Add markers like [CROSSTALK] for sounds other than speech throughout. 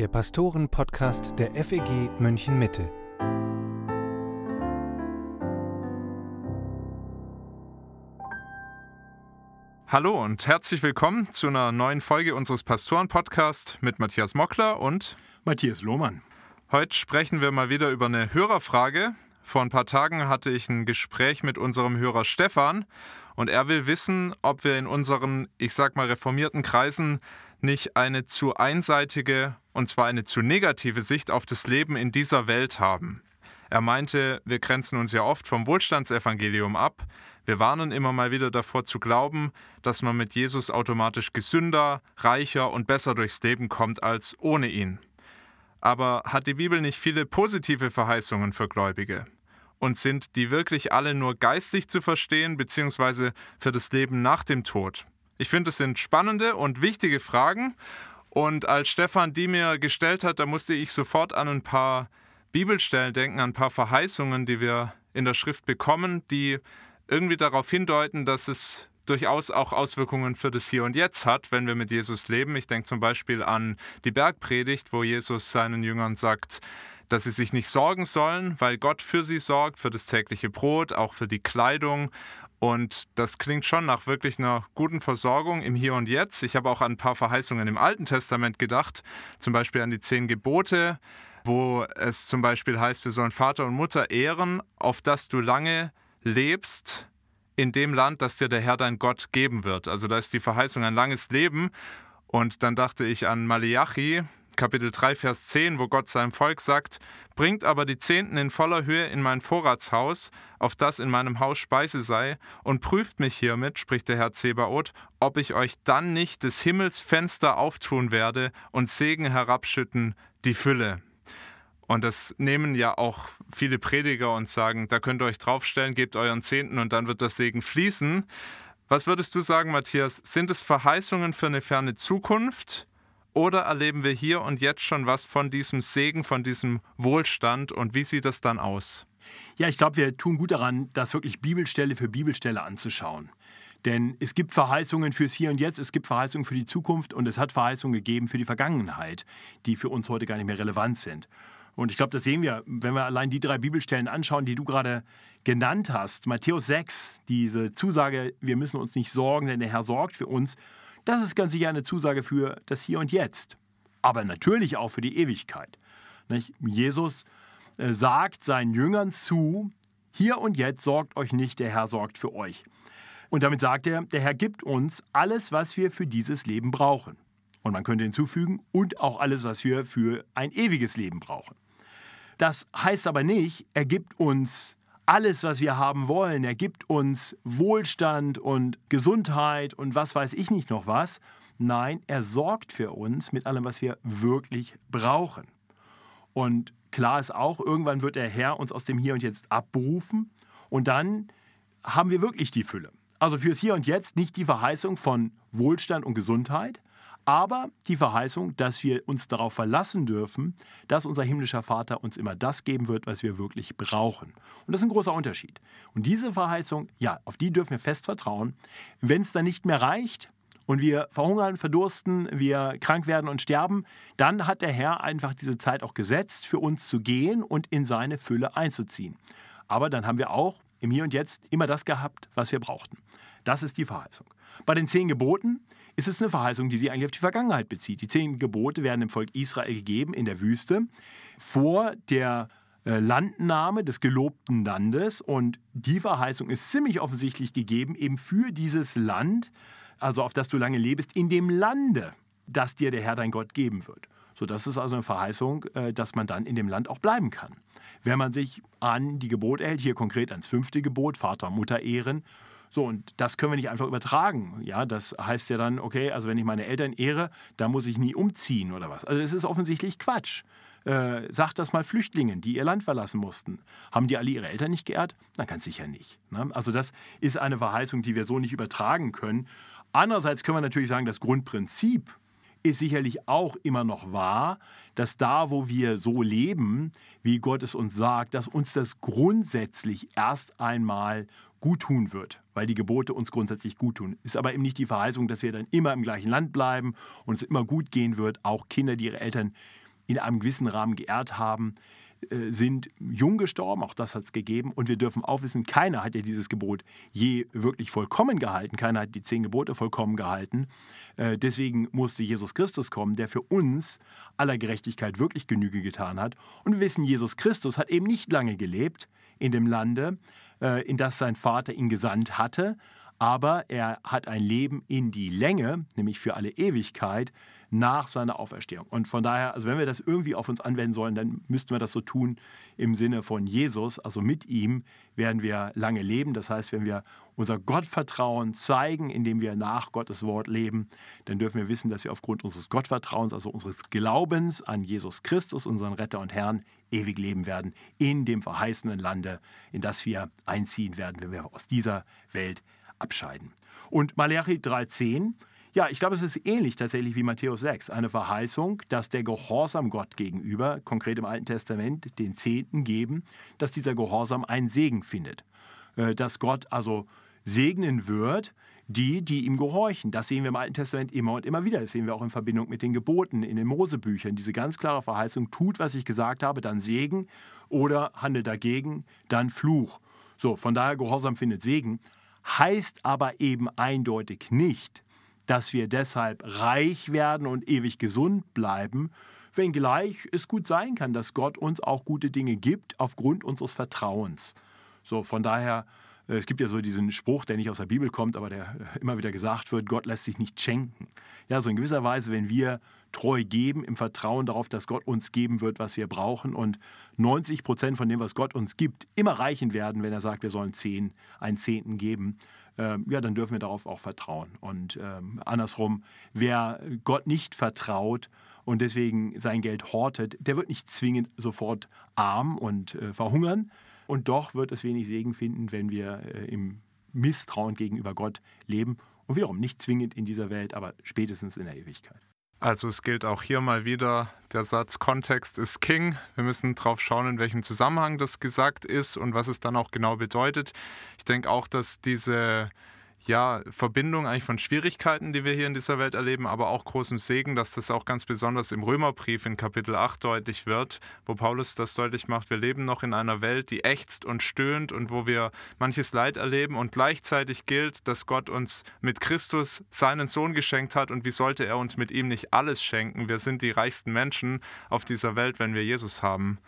der Pastoren-Podcast der FEG München Mitte. Hallo und herzlich willkommen zu einer neuen Folge unseres Pastoren-Podcasts mit Matthias Mockler und Matthias Lohmann. Heute sprechen wir mal wieder über eine Hörerfrage. Vor ein paar Tagen hatte ich ein Gespräch mit unserem Hörer Stefan und er will wissen, ob wir in unseren, ich sag mal, reformierten Kreisen nicht eine zu einseitige und zwar eine zu negative Sicht auf das Leben in dieser Welt haben. Er meinte, wir grenzen uns ja oft vom Wohlstandsevangelium ab. Wir warnen immer mal wieder davor zu glauben, dass man mit Jesus automatisch gesünder, reicher und besser durchs Leben kommt als ohne ihn. Aber hat die Bibel nicht viele positive Verheißungen für Gläubige? Und sind die wirklich alle nur geistlich zu verstehen, beziehungsweise für das Leben nach dem Tod? Ich finde, es sind spannende und wichtige Fragen. Und als Stefan die mir gestellt hat, da musste ich sofort an ein paar Bibelstellen denken, an ein paar Verheißungen, die wir in der Schrift bekommen, die irgendwie darauf hindeuten, dass es durchaus auch Auswirkungen für das Hier und Jetzt hat, wenn wir mit Jesus leben. Ich denke zum Beispiel an die Bergpredigt, wo Jesus seinen Jüngern sagt, dass sie sich nicht sorgen sollen, weil Gott für sie sorgt, für das tägliche Brot, auch für die Kleidung. Und das klingt schon nach wirklich einer guten Versorgung im Hier und Jetzt. Ich habe auch an ein paar Verheißungen im Alten Testament gedacht, zum Beispiel an die zehn Gebote, wo es zum Beispiel heißt, wir sollen Vater und Mutter ehren, auf dass du lange lebst in dem Land, das dir der Herr dein Gott geben wird. Also da ist die Verheißung ein langes Leben. Und dann dachte ich an Malachi, Kapitel 3, Vers 10, wo Gott seinem Volk sagt, Bringt aber die Zehnten in voller Höhe in mein Vorratshaus, auf das in meinem Haus Speise sei, und prüft mich hiermit, spricht der Herr Zebaoth, ob ich euch dann nicht des Himmels Fenster auftun werde und Segen herabschütten, die Fülle. Und das nehmen ja auch viele Prediger und sagen, da könnt ihr euch draufstellen, gebt euren Zehnten und dann wird der Segen fließen. Was würdest du sagen, Matthias? Sind es Verheißungen für eine ferne Zukunft? Oder erleben wir hier und jetzt schon was von diesem Segen, von diesem Wohlstand? Und wie sieht das dann aus? Ja, ich glaube, wir tun gut daran, das wirklich Bibelstelle für Bibelstelle anzuschauen. Denn es gibt Verheißungen fürs Hier und Jetzt, es gibt Verheißungen für die Zukunft und es hat Verheißungen gegeben für die Vergangenheit, die für uns heute gar nicht mehr relevant sind. Und ich glaube, das sehen wir, wenn wir allein die drei Bibelstellen anschauen, die du gerade genannt hast. Matthäus 6, diese Zusage, wir müssen uns nicht sorgen, denn der Herr sorgt für uns. Das ist ganz sicher eine Zusage für das Hier und Jetzt, aber natürlich auch für die Ewigkeit. Jesus äh, sagt seinen Jüngern zu, hier und jetzt sorgt euch nicht, der Herr sorgt für euch. Und damit sagt er, der Herr gibt uns alles, was wir für dieses Leben brauchen. Und man könnte hinzufügen, und auch alles, was wir für ein ewiges Leben brauchen. Das heißt aber nicht, er gibt uns alles, was wir haben wollen. Er gibt uns Wohlstand und Gesundheit und was weiß ich nicht noch was. Nein, er sorgt für uns mit allem, was wir wirklich brauchen. Und klar ist auch, irgendwann wird der Herr uns aus dem Hier und Jetzt abberufen und dann haben wir wirklich die Fülle. Also fürs Hier und Jetzt nicht die Verheißung von Wohlstand und Gesundheit, aber die Verheißung, dass wir uns darauf verlassen dürfen, dass unser himmlischer Vater uns immer das geben wird, was wir wirklich brauchen. Und das ist ein großer Unterschied. Und diese Verheißung, ja, auf die dürfen wir fest vertrauen. Wenn es dann nicht mehr reicht, und wir verhungern, verdursten, wir krank werden und sterben, dann hat der Herr einfach diese Zeit auch gesetzt, für uns zu gehen und in seine Fülle einzuziehen. Aber dann haben wir auch im Hier und Jetzt immer das gehabt, was wir brauchten. Das ist die Verheißung. Bei den zehn Geboten ist es eine Verheißung, die sich eigentlich auf die Vergangenheit bezieht. Die zehn Gebote werden dem Volk Israel gegeben in der Wüste vor der äh, Landnahme des gelobten Landes. Und die Verheißung ist ziemlich offensichtlich gegeben, eben für dieses Land, also auf das du lange lebst, in dem Lande, das dir der Herr dein Gott geben wird. So, das ist also eine Verheißung, äh, dass man dann in dem Land auch bleiben kann. Wenn man sich an die Gebote hält, hier konkret ans fünfte Gebot, Vater und Mutter ehren, so, und das können wir nicht einfach übertragen. Ja, das heißt ja dann, okay, also wenn ich meine Eltern ehre, dann muss ich nie umziehen oder was. Also es ist offensichtlich Quatsch. Äh, sagt das mal Flüchtlingen, die ihr Land verlassen mussten. Haben die alle ihre Eltern nicht geehrt? Na, ganz sicher nicht. Ne? Also das ist eine Verheißung, die wir so nicht übertragen können. Andererseits können wir natürlich sagen, das Grundprinzip ist sicherlich auch immer noch wahr, dass da, wo wir so leben, wie Gott es uns sagt, dass uns das grundsätzlich erst einmal gut tun wird, weil die Gebote uns grundsätzlich gut tun. Ist aber eben nicht die Verheißung, dass wir dann immer im gleichen Land bleiben und es immer gut gehen wird. Auch Kinder, die ihre Eltern in einem gewissen Rahmen geehrt haben, äh, sind jung gestorben, auch das hat es gegeben. Und wir dürfen auch wissen, keiner hat ja dieses Gebot je wirklich vollkommen gehalten. Keiner hat die zehn Gebote vollkommen gehalten. Äh, deswegen musste Jesus Christus kommen, der für uns aller Gerechtigkeit wirklich Genüge getan hat. Und wir wissen, Jesus Christus hat eben nicht lange gelebt in dem Lande, in das sein Vater ihn gesandt hatte, aber er hat ein Leben in die Länge, nämlich für alle Ewigkeit, nach seiner Auferstehung. Und von daher, also wenn wir das irgendwie auf uns anwenden sollen, dann müssten wir das so tun im Sinne von Jesus. Also mit ihm werden wir lange leben. Das heißt, wenn wir unser Gottvertrauen zeigen, indem wir nach Gottes Wort leben, dann dürfen wir wissen, dass wir aufgrund unseres Gottvertrauens, also unseres Glaubens an Jesus Christus, unseren Retter und Herrn, ewig leben werden in dem verheißenen Lande, in das wir einziehen werden, wenn wir aus dieser Welt abscheiden. Und Malachi 3,10 ja, ich glaube, es ist ähnlich tatsächlich wie Matthäus 6. Eine Verheißung, dass der Gehorsam Gott gegenüber, konkret im Alten Testament, den Zehnten geben, dass dieser Gehorsam einen Segen findet. Äh, dass Gott also segnen wird, die, die ihm gehorchen. Das sehen wir im Alten Testament immer und immer wieder. Das sehen wir auch in Verbindung mit den Geboten in den Mosebüchern. Diese ganz klare Verheißung, tut, was ich gesagt habe, dann Segen oder handelt dagegen, dann Fluch. So, von daher Gehorsam findet Segen, heißt aber eben eindeutig nicht, dass wir deshalb reich werden und ewig gesund bleiben, wenngleich es gut sein kann, dass Gott uns auch gute Dinge gibt aufgrund unseres Vertrauens. So, von daher, äh, es gibt ja so diesen Spruch, der nicht aus der Bibel kommt, aber der [LAUGHS] immer wieder gesagt wird, Gott lässt sich nicht schenken. Ja, so in gewisser Weise, wenn wir treu geben, im Vertrauen darauf, dass Gott uns geben wird, was wir brauchen und 90 Prozent von dem, was Gott uns gibt, immer reichen werden, wenn er sagt, wir sollen zehn, einen Zehnten geben, ähm, ja, dann dürfen wir darauf auch vertrauen. Und ähm, andersrum, wer Gott nicht vertraut und deswegen sein Geld hortet, der wird nicht zwingend sofort arm und äh, verhungern. Und doch wird es wenig Segen finden, wenn wir äh, im Misstrauen gegenüber Gott leben. Und wiederum nicht zwingend in dieser Welt, aber spätestens in der Ewigkeit. Also es gilt auch hier mal wieder der Satz Kontext ist King. Wir müssen darauf schauen, in welchem Zusammenhang das gesagt ist und was es dann auch genau bedeutet. Ich denke auch, dass diese ja, Verbindung eigentlich von Schwierigkeiten, die wir hier in dieser Welt erleben, aber auch großem Segen, dass das auch ganz besonders im Römerbrief in Kapitel 8 deutlich wird, wo Paulus das deutlich macht, wir leben noch in einer Welt, die ächzt und stöhnt und wo wir manches Leid erleben und gleichzeitig gilt, dass Gott uns mit Christus seinen Sohn geschenkt hat und wie sollte er uns mit ihm nicht alles schenken? Wir sind die reichsten Menschen auf dieser Welt, wenn wir Jesus haben.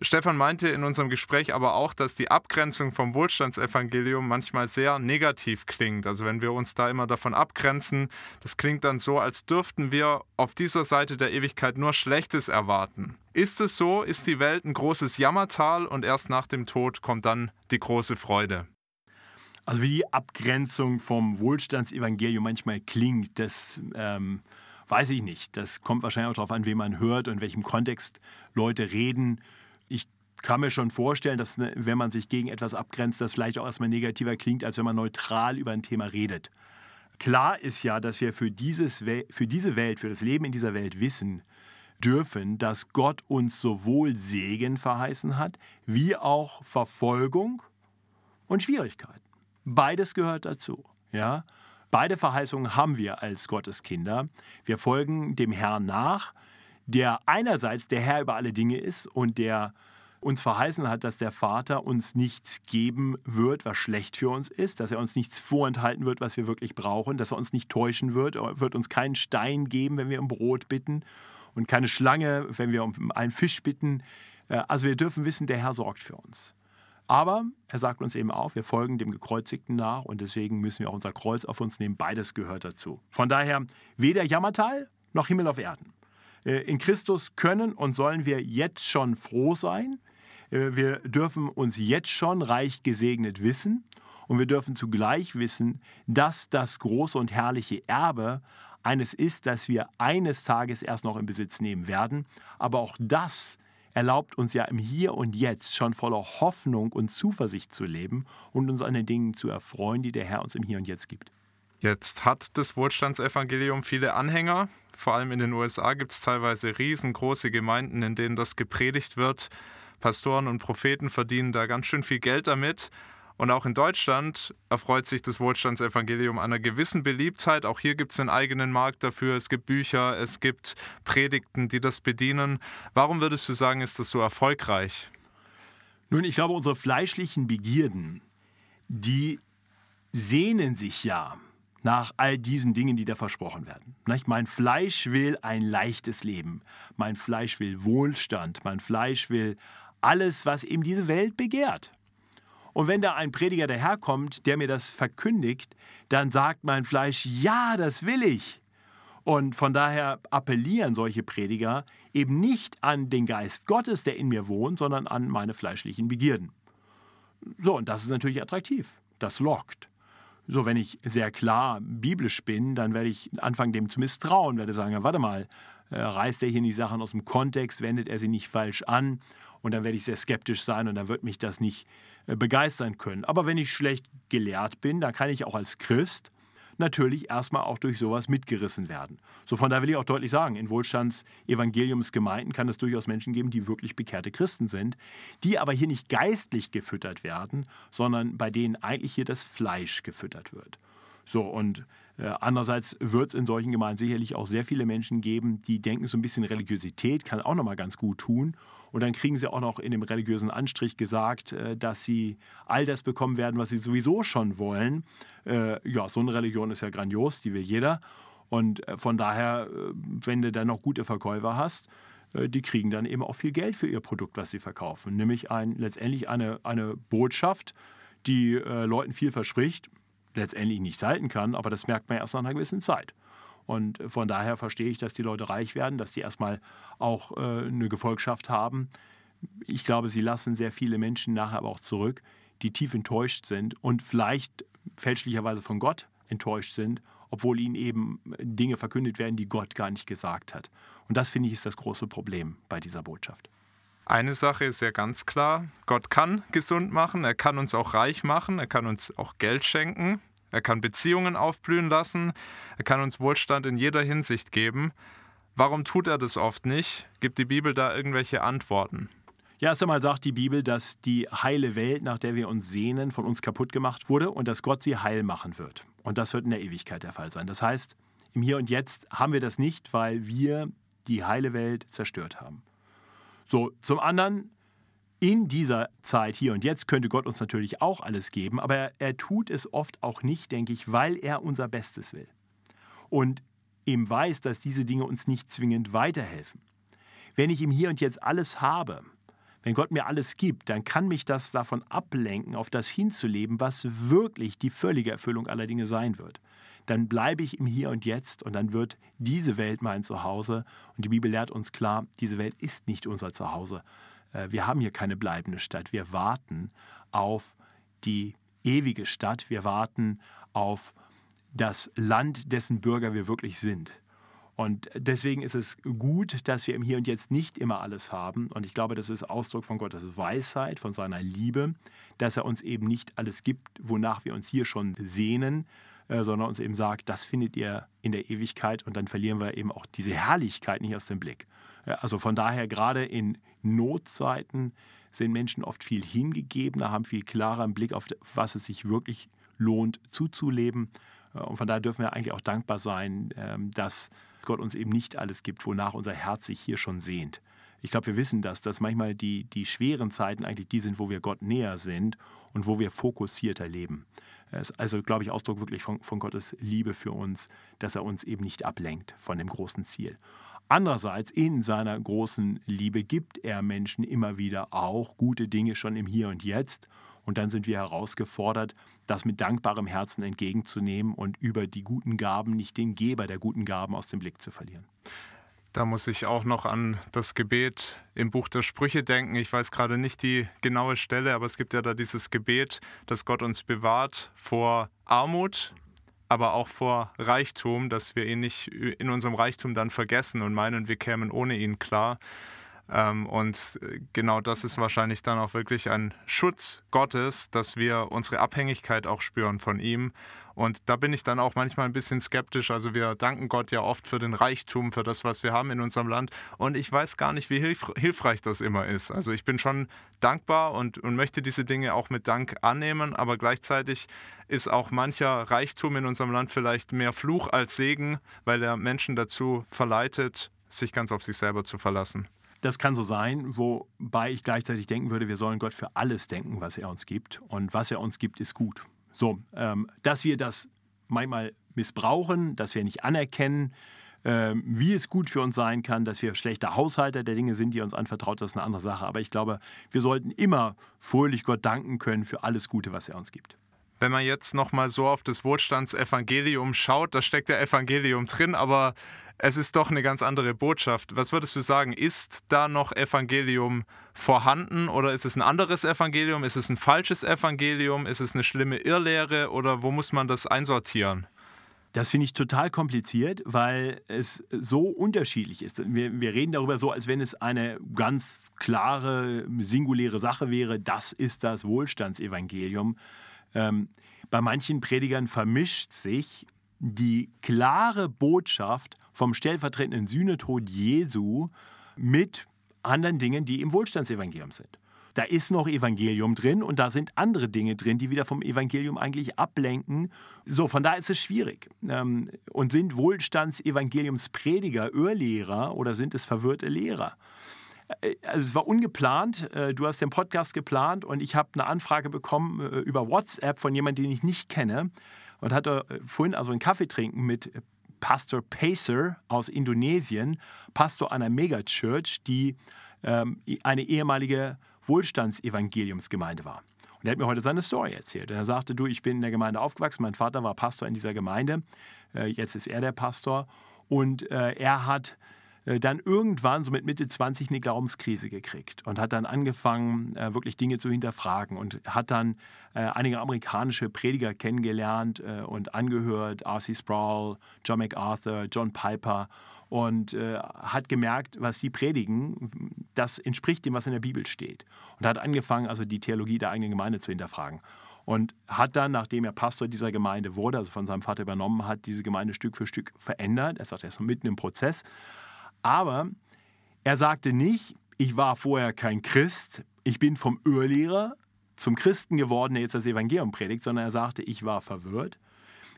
Stefan meinte in unserem Gespräch aber auch, dass die Abgrenzung vom Wohlstandsevangelium manchmal sehr negativ klingt. Also wenn wir uns da immer davon abgrenzen, das klingt dann so, als dürften wir auf dieser Seite der Ewigkeit nur Schlechtes erwarten. Ist es so? Ist die Welt ein großes Jammertal und erst nach dem Tod kommt dann die große Freude? Also wie die Abgrenzung vom Wohlstandsevangelium manchmal klingt, das ähm, weiß ich nicht. Das kommt wahrscheinlich auch darauf an, wen man hört und in welchem Kontext Leute reden kann mir schon vorstellen, dass ne, wenn man sich gegen etwas abgrenzt, das vielleicht auch erstmal negativer klingt, als wenn man neutral über ein Thema redet. Klar ist ja, dass wir für, dieses, für diese Welt, für das Leben in dieser Welt wissen dürfen, dass Gott uns sowohl Segen verheißen hat, wie auch Verfolgung und Schwierigkeiten. Beides gehört dazu. Ja? Beide Verheißungen haben wir als Gottes Kinder. Wir folgen dem Herrn nach der einerseits der Herr über alle Dinge ist und der uns verheißen hat, dass der Vater uns nichts geben wird, was schlecht für uns ist, dass er uns nichts vorenthalten wird, was wir wirklich brauchen, dass er uns nicht täuschen wird, er wird uns keinen Stein geben, wenn wir um Brot bitten und keine Schlange, wenn wir um einen Fisch bitten. Äh, also wir dürfen wissen, der Herr sorgt für uns. Aber er sagt uns eben auch, wir folgen dem Gekreuzigten nach und deswegen müssen wir auch unser Kreuz auf uns nehmen. Beides gehört dazu. Von daher weder Jammertal noch Himmel auf Erden. Äh, in Christus können und sollen wir jetzt schon froh sein. Äh, wir dürfen uns jetzt schon reich gesegnet wissen und wir dürfen zugleich wissen, dass das große und herrliche Erbe eines ist, das wir eines Tages erst noch in Besitz nehmen werden. Aber auch das erlaubt uns ja im Hier und Jetzt schon voller Hoffnung und Zuversicht zu leben und uns an den Dingen zu erfreuen, die der Herr uns im Hier und Jetzt gibt. Jetzt hat das Wohlstandsevangelium viele Anhänger. Vor allem in den USA gibt es teilweise riesengroße Gemeinden, in denen das gepredigt wird. Pastoren und Propheten verdienen da ganz schön viel Geld damit. Und auch in Deutschland erfreut sich das Wohlstandsevangelium einer gewissen Beliebtheit. Auch hier gibt es einen eigenen Markt dafür. Es gibt Bücher, es gibt Predigten, die das bedienen. Warum würdest du sagen, ist das so erfolgreich? Nun, ich glaube, unsere fleischlichen Begierden, die sehnen sich ja nach all diesen Dingen, die da versprochen werden. Mein Fleisch will ein leichtes Leben. Mein Fleisch will Wohlstand. Mein Fleisch will alles, was eben diese Welt begehrt. Und wenn da ein Prediger daherkommt, der mir das verkündigt, dann sagt mein Fleisch, ja, das will ich. Und von daher appellieren solche Prediger eben nicht an den Geist Gottes, der in mir wohnt, sondern an meine fleischlichen Begierden. So, und das ist natürlich attraktiv. Das lockt. So, wenn ich sehr klar biblisch bin, dann werde ich anfangen, dem zu misstrauen, werde sagen, ja, warte mal, äh, reißt er hier die Sachen aus dem Kontext, wendet er sie nicht falsch an und dann werde ich sehr skeptisch sein und dann wird mich das nicht äh, begeistern können. Aber wenn ich schlecht gelehrt bin, dann kann ich auch als Christ natürlich erstmal auch durch sowas mitgerissen werden. So von daher will ich auch deutlich sagen, in Wohlstandsevangeliumsgemeinden kann es durchaus Menschen geben, die wirklich bekehrte Christen sind, die aber hier nicht geistlich gefüttert werden, sondern bei denen eigentlich hier das Fleisch gefüttert wird. So, und äh, andererseits wird es in solchen Gemeinden sicherlich auch sehr viele Menschen geben, die denken, so ein bisschen Religiosität kann auch nochmal ganz gut tun. Und dann kriegen sie auch noch in dem religiösen Anstrich gesagt, äh, dass sie all das bekommen werden, was sie sowieso schon wollen. Äh, ja, so eine Religion ist ja grandios, die will jeder. Und von daher, wenn du dann noch gute Verkäufer hast, die kriegen dann eben auch viel Geld für ihr Produkt, was sie verkaufen. Nämlich ein, letztendlich eine, eine Botschaft, die Leuten viel verspricht letztendlich nicht halten kann, aber das merkt man erst nach einer gewissen Zeit. Und von daher verstehe ich, dass die Leute reich werden, dass die erstmal auch äh, eine Gefolgschaft haben. Ich glaube, sie lassen sehr viele Menschen nachher aber auch zurück, die tief enttäuscht sind und vielleicht fälschlicherweise von Gott enttäuscht sind, obwohl ihnen eben Dinge verkündet werden, die Gott gar nicht gesagt hat. Und das finde ich ist das große Problem bei dieser Botschaft. Eine Sache ist ja ganz klar, Gott kann gesund machen, er kann uns auch reich machen, er kann uns auch Geld schenken, er kann Beziehungen aufblühen lassen, er kann uns Wohlstand in jeder Hinsicht geben. Warum tut er das oft nicht? Gibt die Bibel da irgendwelche Antworten? Ja, erst einmal sagt die Bibel, dass die heile Welt, nach der wir uns sehnen, von uns kaputt gemacht wurde und dass Gott sie heil machen wird. Und das wird in der Ewigkeit der Fall sein. Das heißt, im Hier und Jetzt haben wir das nicht, weil wir die heile Welt zerstört haben. So, zum anderen, in dieser Zeit hier und jetzt könnte Gott uns natürlich auch alles geben, aber er, tut es oft auch nicht, denke ich, weil er unser Bestes will. Und ihm weiß, dass diese Dinge uns nicht zwingend weiterhelfen. Wenn ich ihm hier und jetzt alles habe, wenn Gott mir alles gibt, dann kann mich das davon ablenken, auf das hinzuleben, was wirklich die völlige Erfüllung aller Dinge sein wird. Dann bleibe ich im Hier und Jetzt und dann wird diese Welt mein Zuhause. Und die Bibel lehrt uns klar, diese Welt ist nicht unser Zuhause. Äh, wir haben hier keine bleibende Stadt. Wir warten auf die ewige Stadt. Wir warten auf das Land, dessen Bürger wir wirklich sind. Und deswegen ist es gut, dass wir im Hier und Jetzt nicht immer alles haben. Und ich glaube, das ist Ausdruck von Gottes Weisheit, von seiner Liebe, dass er uns eben nicht alles gibt, wonach wir uns hier schon sehnen, äh, sondern uns eben sagt, das findet ihr in der Ewigkeit und dann verlieren wir eben auch diese Herrlichkeit nicht aus dem Blick. Also von daher gerade in Notzeiten sind Menschen oft viel hingegebener, haben viel klarer im Blick auf was es sich wirklich lohnt zuzuleben. Äh, und von daher dürfen wir eigentlich auch dankbar sein, ähm, dass Gott uns eben nicht alles gibt, wonach unser Herz sich hier schon sehnt. Ich glaube, wir wissen das, dass manchmal die, die schweren Zeiten eigentlich die sind, wo wir Gott näher sind und wo wir fokussierter leben. Es ist also, glaube ich, Ausdruck wirklich von, von Gottes Liebe für uns, dass er uns eben nicht ablenkt von dem großen Ziel. Andererseits, in seiner großen Liebe gibt er Menschen immer wieder auch gute Dinge schon im Hier und Jetzt. Und dann sind wir herausgefordert, das mit dankbarem Herzen entgegenzunehmen und über die guten Gaben nicht den Geber der guten Gaben aus dem Blick zu verlieren. Da muss ich auch noch an das Gebet im Buch der Sprüche denken. Ich weiß gerade nicht die genaue Stelle, aber es gibt ja da dieses Gebet, dass Gott uns bewahrt vor Armut, aber auch vor Reichtum, dass wir ihn nicht in unserem Reichtum dann vergessen und meinen, wir kämen ohne ihn klar. Ähm, und äh, genau das ist wahrscheinlich dann auch wirklich ein Schutz Gottes, dass wir unsere Abhängigkeit auch spüren von ihm. Und da bin ich dann auch manchmal ein bisschen skeptisch. Also wir danken Gott ja oft für den Reichtum, für das, was wir haben in unserem Land. Und ich weiß gar nicht, wie hilf hilfreich das immer ist. Also ich bin schon dankbar und, und möchte diese Dinge auch mit Dank annehmen. Aber gleichzeitig ist auch mancher Reichtum in unserem Land vielleicht mehr Fluch als Segen, weil er Menschen dazu verleitet, sich ganz auf sich selber zu verlassen. Das kann so sein, wobei ich gleichzeitig denken würde, wir sollen Gott für alles denken, was er uns gibt. Und was er uns gibt, ist gut. So, ähm, dass wir das manchmal missbrauchen, dass wir nicht anerkennen, ähm, wie es gut für uns sein kann, dass wir schlechte Haushalter der Dinge sind, die uns anvertraut, das ist eine andere Sache. Aber ich glaube, wir sollten immer fröhlich Gott danken können für alles Gute, was er uns gibt. Wenn man jetzt nochmal so auf das Wohlstandsevangelium schaut, da steckt ja Evangelium drin, aber es ist doch eine ganz andere Botschaft. Was würdest du sagen? Ist da noch Evangelium vorhanden oder ist es ein anderes Evangelium? Ist es ein falsches Evangelium? Ist es eine schlimme Irrlehre oder wo muss man das einsortieren? Das finde ich total kompliziert, weil es so unterschiedlich ist. Wir, wir, reden darüber so, als wenn es eine ganz klare, singuläre Sache wäre. Das ist das Wohlstandsevangelium. Ähm, bei manchen Predigern vermischt sich die klare Botschaft vom stellvertretenden Sühnetod Jesu mit anderen Dingen, die im Wohlstandsevangelium sind. Da ist noch Evangelium drin und da sind andere Dinge drin, die wieder vom Evangelium eigentlich ablenken. So, von da ist es schwierig. Ähm, und sind Wohlstandsevangeliumsprediger Irrlehrer oder sind es verwirrte Lehrer? Äh, also es war ungeplant. Äh, du hast den Podcast geplant und ich habe eine Anfrage bekommen äh, über WhatsApp von jemandem, den ich nicht kenne und hatte vorhin also einen Kaffee trinken mit Pastor Pacer aus Indonesien, Pastor einer Megachurch, die ähm, eine ehemalige Wohlstandsevangeliumsgemeinde war. Und er hat mir heute seine Story erzählt. Er sagte, du, ich bin in der Gemeinde aufgewachsen, mein Vater war Pastor in dieser Gemeinde, jetzt ist er der Pastor und er hat dann irgendwann, so mit Mitte 20, eine Glaubenskrise gekriegt und hat dann angefangen, äh, wirklich Dinge zu hinterfragen und hat dann äh, einige amerikanische Prediger kennengelernt und angehört, R.C. Sproul, John MacArthur, John Piper und hat gemerkt, was die predigen, das entspricht dem, was in der Bibel steht. Und hat angefangen, also die Theologie der eigenen Gemeinde zu hinterfragen und hat dann, nachdem er Pastor dieser Gemeinde wurde, also von seinem Vater übernommen hat, diese Gemeinde Stück für Stück verändert. Er sagt, er ist mitten im Prozess, aber er sagte nicht, ich war vorher kein Christ, ich bin vom Irrlehrer zum Christen geworden, der jetzt das Evangelium predigt, sondern er sagte, ich war verwirrt,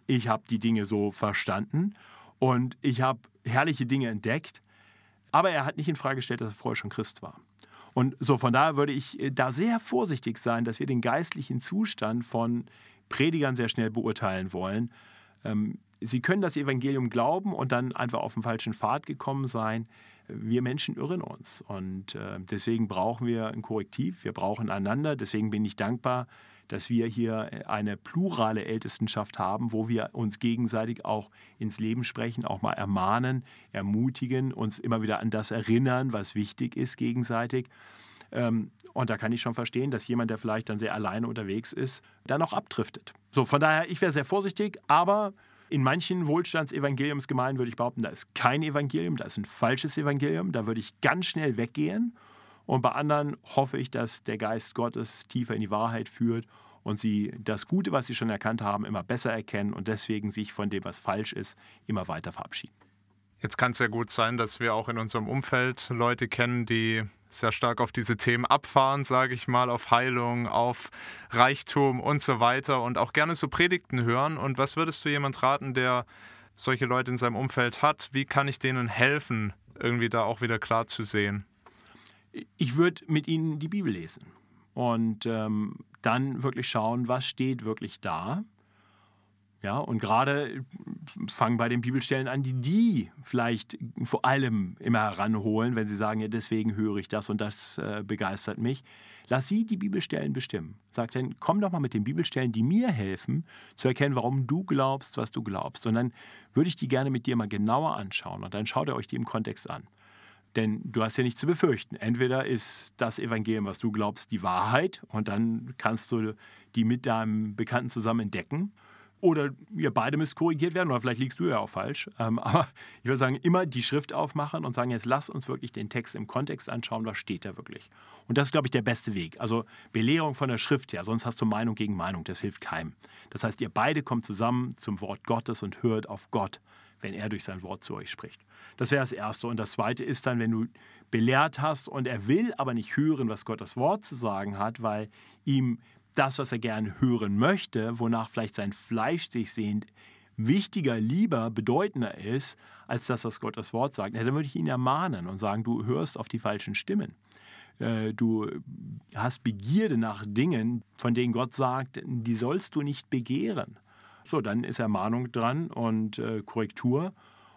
ich habe die Dinge so verstanden und ich habe herrliche Dinge entdeckt, aber er hat nicht in Frage gestellt, dass er vorher schon Christ war. Und so von daher würde ich äh, da sehr vorsichtig sein, dass wir den geistlichen Zustand von Predigern sehr schnell beurteilen wollen. Sie können das Evangelium glauben und dann einfach auf den falschen Pfad gekommen sein. Wir Menschen irren uns und äh, deswegen brauchen wir ein Korrektiv, wir brauchen einander. Deswegen bin ich dankbar, dass wir hier eine plurale Ältestenschaft haben, wo wir uns gegenseitig auch ins Leben sprechen, auch mal ermahnen, ermutigen, uns immer wieder an das erinnern, was wichtig ist gegenseitig. Ähm, und da kann ich schon verstehen, dass jemand, der vielleicht dann sehr alleine unterwegs ist, dann auch abdriftet. So, von daher, ich wäre sehr vorsichtig, aber in manchen Wohlstandsevangeliumsgemeinden würde ich behaupten, da ist kein Evangelium, da ist ein falsches Evangelium, da würde ich ganz schnell weggehen. Und bei anderen hoffe ich, dass der Geist Gottes tiefer in die Wahrheit führt und sie das Gute, was sie schon erkannt haben, immer besser erkennen und deswegen sich von dem, was falsch ist, immer weiter verabschieden. Jetzt kann es ja gut sein, dass wir auch in unserem Umfeld Leute kennen, die sehr stark auf diese Themen abfahren, sage ich mal, auf Heilung, auf Reichtum und so weiter und auch gerne so Predigten hören. Und was würdest du jemand raten, der solche Leute in seinem Umfeld hat? Wie kann ich denen helfen, irgendwie da auch wieder klar zu sehen? Ich würde mit ihnen die Bibel lesen und ähm, dann wirklich schauen, was steht wirklich da ja, und gerade fangen bei den Bibelstellen an, die die vielleicht vor allem immer heranholen, wenn sie sagen, ja, deswegen höre ich das und das äh, begeistert mich. Lass sie die Bibelstellen bestimmen. Sag dann, komm doch mal mit den Bibelstellen, die mir helfen, zu erkennen, warum du glaubst, was du glaubst. Und dann würde ich die gerne mit dir mal genauer anschauen und dann schaut ihr euch die im Kontext an. Denn du hast ja nichts zu befürchten. Entweder ist das Evangelium, was du glaubst, die Wahrheit und dann kannst du die mit deinem Bekannten zusammen entdecken oder ihr beide müsst korrigiert werden, oder vielleicht liegst du ja auch falsch. Ähm, [LAUGHS] aber ich würde sagen, immer die Schrift aufmachen und sagen, jetzt lass uns wirklich den Text im Kontext anschauen, was steht da wirklich. Und das ist, glaube ich, der beste Weg. Also Belehrung von der Schrift her, sonst hast du Meinung gegen Meinung, das hilft keinem. Das heißt, ihr beide kommt zusammen zum Wort Gottes und hört auf Gott, wenn er durch sein Wort zu euch spricht. Das wäre das Erste. Und das Zweite ist dann, wenn du belehrt hast und er will aber nicht hören, was Gottes Wort zu sagen hat, weil ihm das, was er gern hören möchte, wonach vielleicht sein Fleisch sich sehnt, wichtiger, lieber, bedeutender ist, als das, was Gottes Wort sagt, dann würde ich ihn ermahnen und sagen, du hörst auf die falschen Stimmen. Äh, du hast Begierde nach Dingen, von denen Gott sagt, die sollst du nicht begehren. So, dann ist Ermahnung dran und äh, Korrektur.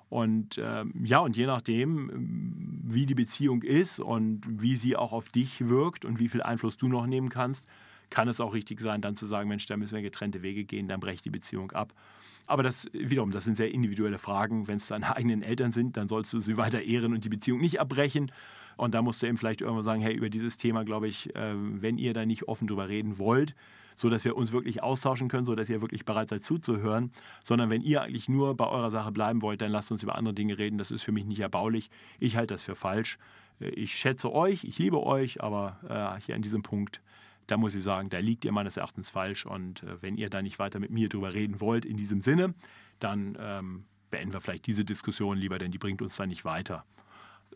Und äh, ja, und je nachdem, wie die Beziehung ist und wie sie auch auf dich wirkt und wie viel Einfluss du noch nehmen kannst, kann es auch richtig sein, dann zu sagen, Mensch, da müssen wir getrennte Wege gehen, dann breche ich die Beziehung ab. Aber das wiederum, das sind sehr individuelle Fragen. Wenn es deine eigenen Eltern sind, dann sollst du sie weiter ehren und die Beziehung nicht abbrechen. Und da musst du eben vielleicht irgendwann sagen, hey, über dieses Thema, glaube ich, äh, wenn ihr da nicht offen drüber reden wollt, so dass wir uns wirklich austauschen können, so dass ihr wirklich bereit seid zuzuhören, sondern wenn ihr eigentlich nur bei eurer Sache bleiben wollt, dann lasst uns über andere Dinge reden. Das ist für mich nicht erbaulich. Ich halte das für falsch. Äh, ich schätze euch, ich liebe euch, aber äh, hier an diesem Punkt da muss ich sagen, da liegt ihr meines Erachtens falsch. Und äh, wenn ihr da nicht weiter mit mir drüber reden wollt in diesem Sinne, dann ähm, beenden wir vielleicht diese Diskussion lieber, denn die bringt uns dann nicht weiter.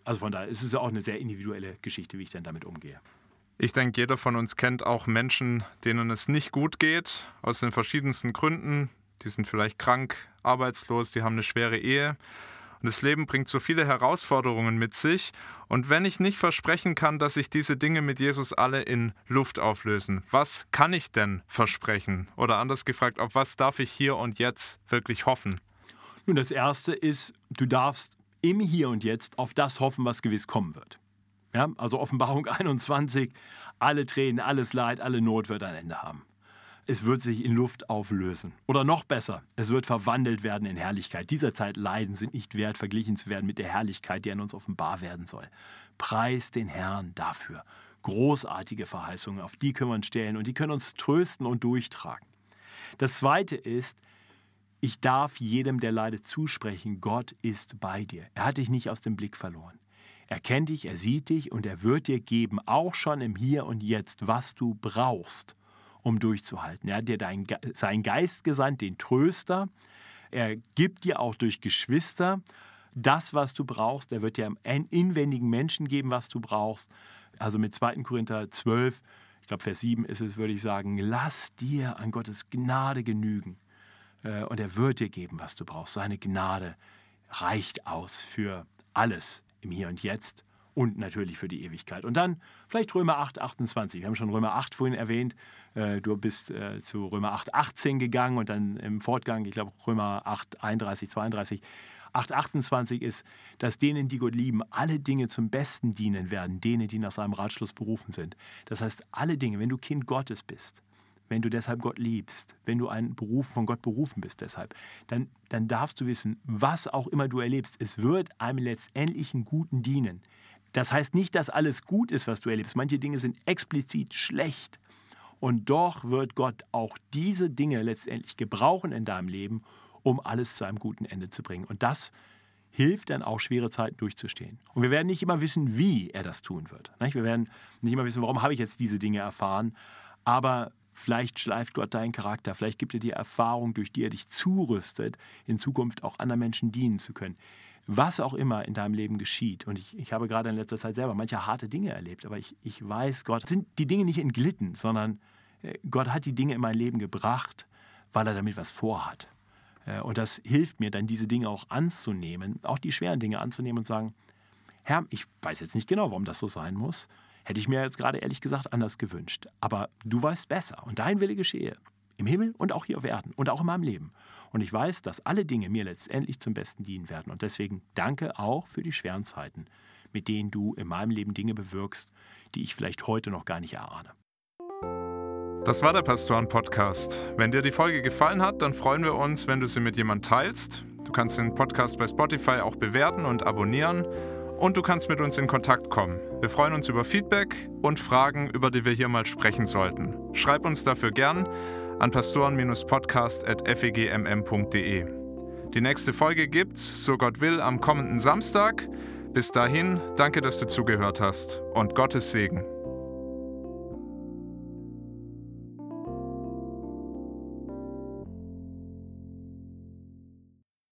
Also von daher ist es ja auch eine sehr individuelle Geschichte, wie ich dann damit umgehe. Ich denke, jeder von uns kennt auch Menschen, denen es nicht gut geht, aus den verschiedensten Gründen. Die sind vielleicht krank, arbeitslos, die haben eine schwere Ehe. Und das Leben bringt so viele Herausforderungen mit sich. Und wenn ich nicht versprechen kann, dass sich diese Dinge mit Jesus alle in Luft auflösen, was kann ich denn versprechen? Oder anders gefragt, auf was darf ich hier und jetzt wirklich hoffen? Nun, das Erste ist, du darfst im Hier und Jetzt auf das hoffen, was gewiss kommen wird. Ja, also Offenbarung [LAUGHS] 21, alle Tränen, alles Leid, alle Not wird ein Ende haben es wird sich in Luft auflösen. Oder noch besser, es wird verwandelt werden in Herrlichkeit. Dieser Zeit Leiden sind nicht wert, verglichen zu werden mit der Herrlichkeit, die an uns offenbar werden soll. Preis den Herrn dafür. Großartige Verheißungen, auf die können wir uns stellen und die können uns trösten und durchtragen. Das Zweite ist, ich darf jedem, der leidet, zusprechen, Gott ist bei dir. Er hat dich nicht aus dem Blick verloren. Er kennt dich, er sieht dich und er wird dir geben, auch schon im Hier und Jetzt, was du brauchst, um durchzuhalten. Er hat dir dein, seinen Geist gesandt, den Tröster. Er gibt dir auch durch Geschwister das, was du brauchst. Er wird dir einen inwendigen Menschen geben, was du brauchst. Also mit 2. Korinther 12, ich glaube Vers 7 ist es, würde ich sagen, lass dir an Gottes Gnade genügen. Äh, und er wird dir geben, was du brauchst. Seine Gnade reicht aus für alles im Hier und Jetzt und natürlich für die Ewigkeit. Und dann vielleicht Römer 8, 28. Wir haben schon Römer 8 vorhin erwähnt. Äh, du bist äh, zu Römer 8, 18 gegangen und dann im Fortgang, ich glaube Römer 8, 31, 32. 8, 28 ist, dass denen, die Gott lieben, alle Dinge zum Besten dienen werden, denen, die nach seinem Ratschluss berufen sind. Das heißt, alle Dinge, wenn du Kind Gottes bist, wenn du deshalb Gott liebst, wenn du ein Beruf von Gott berufen bist deshalb, dann, dann darfst du wissen, was auch immer du erlebst, es wird einem letztendlichen Guten dienen. Das heißt nicht, dass alles gut ist, was du erlebst. Manche Dinge sind explizit schlecht. Und doch wird Gott auch diese Dinge letztendlich gebrauchen in deinem Leben, um alles zu einem guten Ende zu bringen. Und das hilft dann auch, schwere Zeiten durchzustehen. Und wir werden nicht immer wissen, wie er das tun wird. Wir werden nicht immer wissen, warum habe ich jetzt diese Dinge erfahren. Aber vielleicht schleift Gott deinen Charakter. Vielleicht gibt er dir Erfahrung, durch die er dich zurüstet, in Zukunft auch anderen Menschen dienen zu können was auch immer in deinem Leben geschieht. Und ich, ich habe gerade in letzter Zeit selber manche harte Dinge erlebt, aber ich, ich weiß, Gott sind die Dinge nicht entglitten, sondern äh, Gott hat die Dinge in mein Leben gebracht, weil er damit was vorhat. Äh, und das hilft mir dann, diese Dinge auch anzunehmen, auch die schweren Dinge anzunehmen und sagen, Herr, ich weiß jetzt nicht genau, warum das so sein muss. Hätte ich mir jetzt gerade ehrlich gesagt anders gewünscht. Aber du weißt besser und dein Wille geschehe. Im Himmel und auch hier auf Erden und auch in meinem Leben. Und ich weiß, dass alle Dinge mir letztendlich zum Besten dienen werden. Und deswegen danke auch für die schweren Zeiten, mit denen du in meinem Leben Dinge bewirkst, die ich vielleicht heute noch gar nicht erahne. Das war der Pastoren-Podcast. Wenn dir die Folge gefallen hat, dann freuen wir uns, wenn du sie mit jemandem teilst. Du kannst den Podcast bei Spotify auch bewerten und abonnieren. Und du kannst mit uns in Kontakt kommen. Wir freuen uns über Feedback und Fragen, über die wir hier mal sprechen sollten. Schreib uns dafür gern an pastoren-podcast.fegmm.de. Die nächste Folge gibt's, so Gott will, am kommenden Samstag. Bis dahin, danke, dass du zugehört hast und Gottes Segen.